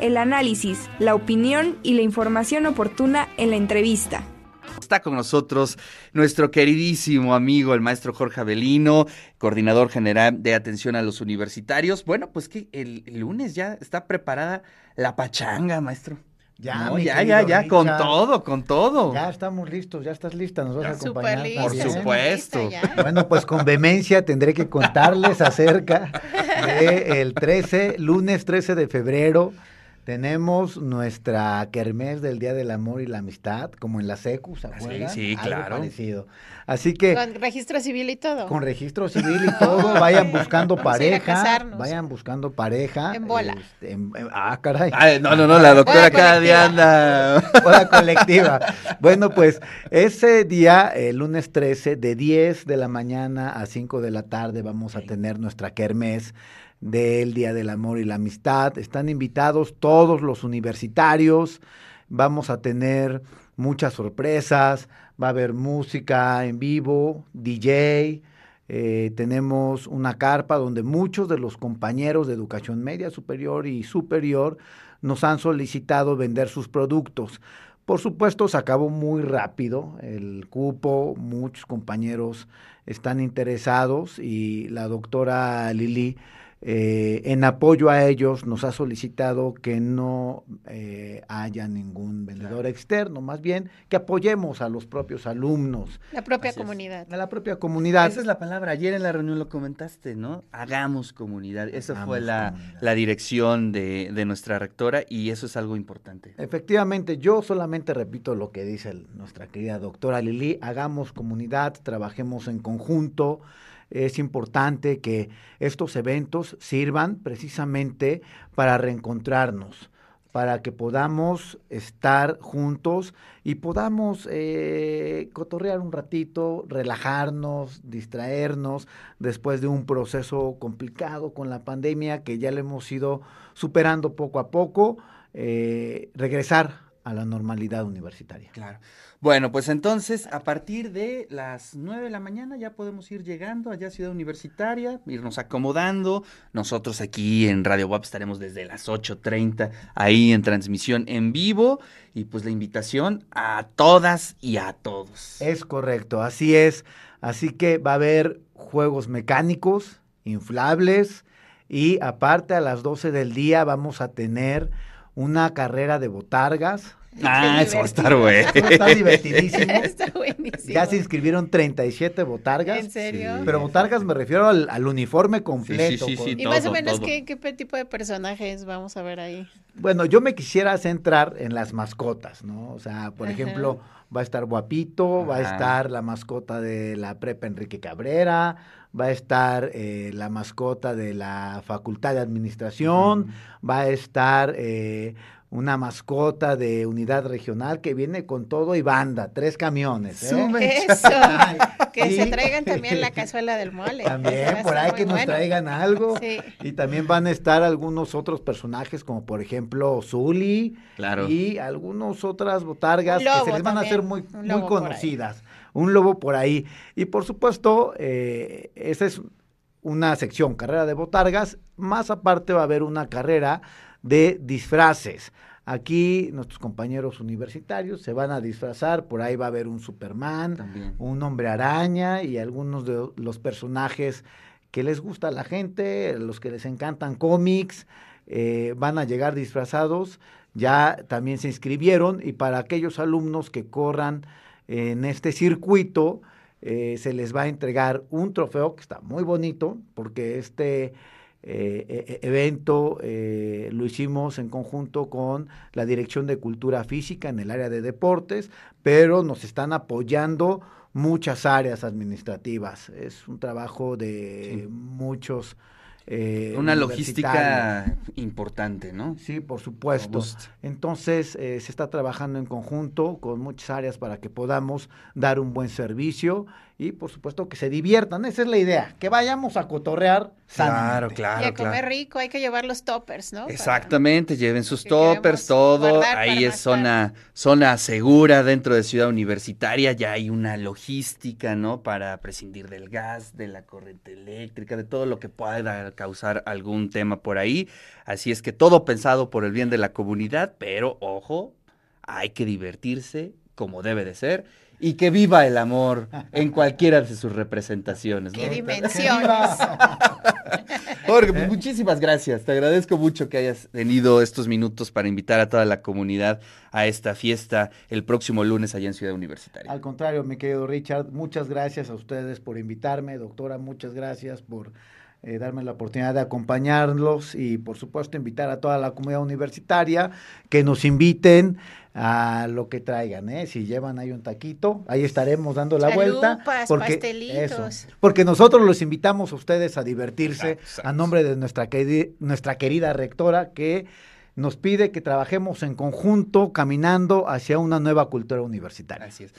el análisis, la opinión y la información oportuna en la entrevista. Está con nosotros nuestro queridísimo amigo, el maestro Jorge Avelino, coordinador general de atención a los universitarios. Bueno, pues que el, lunes ya está preparada la pachanga, maestro. Ya, ya, ya, ya, con todo, con todo. Ya estamos listos, ya estás lista, nos vas a acompañar. Por supuesto. bueno, pues con vehemencia tendré que contarles acerca del 13, lunes 13 de febrero, tenemos nuestra kermés del Día del Amor y la Amistad, como en la SECU, ¿se acuerdan? Sí, sí, claro. parecido. Así que... Con registro civil y todo. Con registro civil y todo, vayan buscando pareja. Vayan buscando pareja. En bola. Este, ah, caray. no, no, no, la doctora cada día anda. Bola colectiva. bueno, pues ese día, el lunes 13, de 10 de la mañana a 5 de la tarde, vamos a tener nuestra kermés del Día del Amor y la Amistad. Están invitados todos los universitarios. Vamos a tener muchas sorpresas. Va a haber música en vivo, DJ. Eh, tenemos una carpa donde muchos de los compañeros de educación media superior y superior nos han solicitado vender sus productos. Por supuesto, se acabó muy rápido el cupo, muchos compañeros están interesados y la doctora Lili eh, en apoyo a ellos nos ha solicitado que no eh, haya ningún vendedor externo, más bien que apoyemos a los propios alumnos. La propia comunidad. A la propia comunidad. Esa es la palabra. Ayer en la reunión lo comentaste, ¿no? Hagamos comunidad. Esa fue la, la dirección de, de, nuestra rectora y eso es algo importante. Efectivamente, yo solamente repito lo que dice nuestra querida doctora Lili. Hagamos comunidad, trabajemos en conjunto es importante que estos eventos sirvan precisamente para reencontrarnos, para que podamos estar juntos y podamos eh, cotorrear un ratito, relajarnos, distraernos después de un proceso complicado con la pandemia que ya le hemos ido superando poco a poco, eh, regresar a la normalidad universitaria. Claro. Bueno, pues entonces a partir de las 9 de la mañana ya podemos ir llegando allá a Ciudad Universitaria, irnos acomodando. Nosotros aquí en Radio WAP estaremos desde las 8.30 ahí en transmisión en vivo y pues la invitación a todas y a todos. Es correcto, así es. Así que va a haber juegos mecánicos, inflables y aparte a las 12 del día vamos a tener una carrera de botargas. Ah, eso va a estar bueno. Está divertidísimo. Está buenísimo. Ya se inscribieron 37 botargas. ¿En serio? Pero botargas me refiero al, uniforme completo. Sí, sí, y más o menos, ¿qué, ¿qué, tipo de personajes vamos a ver ahí? Bueno, yo me quisiera centrar en las mascotas, ¿no? O sea, por ejemplo, va a estar Guapito, va a estar la mascota de la prepa Enrique Cabrera, va a estar eh, la mascota de la Facultad de Administración, va a estar eh, una mascota de unidad regional que viene con todo y banda, tres camiones. ¿eh? Eso, que se traigan también la cazuela del mole. También, por ahí que nos traigan algo. Y también van a estar algunos otros personajes, como por ejemplo Zully. Claro. Y algunas otras botargas que se les van a hacer muy, muy conocidas. Un lobo por ahí. Y por supuesto, eh, esa es una sección, carrera de botargas. Más aparte va a haber una carrera de disfraces. Aquí nuestros compañeros universitarios se van a disfrazar, por ahí va a haber un Superman, un hombre araña y algunos de los personajes que les gusta a la gente, los que les encantan cómics, eh, van a llegar disfrazados, ya también se inscribieron y para aquellos alumnos que corran en este circuito, eh, se les va a entregar un trofeo que está muy bonito, porque este eh, e, e, evento eh, lo hicimos en conjunto con la Dirección de Cultura Física en el área de deportes, pero nos están apoyando muchas áreas administrativas. Es un trabajo de muchos... Eh, Una logística importante, ¿no? Sí, por supuesto. Entonces, se está trabajando en conjunto con muchas áreas para que podamos dar un buen servicio y por supuesto que se diviertan. Esa es la idea, que vayamos a cotorrear Claro, claro. Y a comer rico, hay que llevar los toppers, ¿no? Exactamente, lleven sus toppers, todo. Ahí es zona, zona segura dentro de Ciudad Universitaria, ya hay una logística, ¿no? Para prescindir del gas, de la corriente eléctrica, de todo lo que pueda causar algún tema por ahí. Así es que todo pensado por el bien de la comunidad, pero ojo, hay que divertirse como debe de ser y que viva el amor en cualquiera de sus representaciones. ¿Qué dimensiones? Jorge, pues, muchísimas gracias. Te agradezco mucho que hayas tenido estos minutos para invitar a toda la comunidad a esta fiesta el próximo lunes allá en Ciudad Universitaria. Al contrario, mi querido Richard, muchas gracias a ustedes por invitarme. Doctora, muchas gracias por eh, darme la oportunidad de acompañarlos y por supuesto invitar a toda la comunidad universitaria que nos inviten a lo que traigan, ¿eh? Si llevan ahí un taquito, ahí estaremos dando la vuelta. Porque, pastelitos. porque nosotros los invitamos a ustedes a divertirse a nombre de nuestra, nuestra querida rectora que nos pide que trabajemos en conjunto caminando hacia una nueva cultura universitaria. Así es.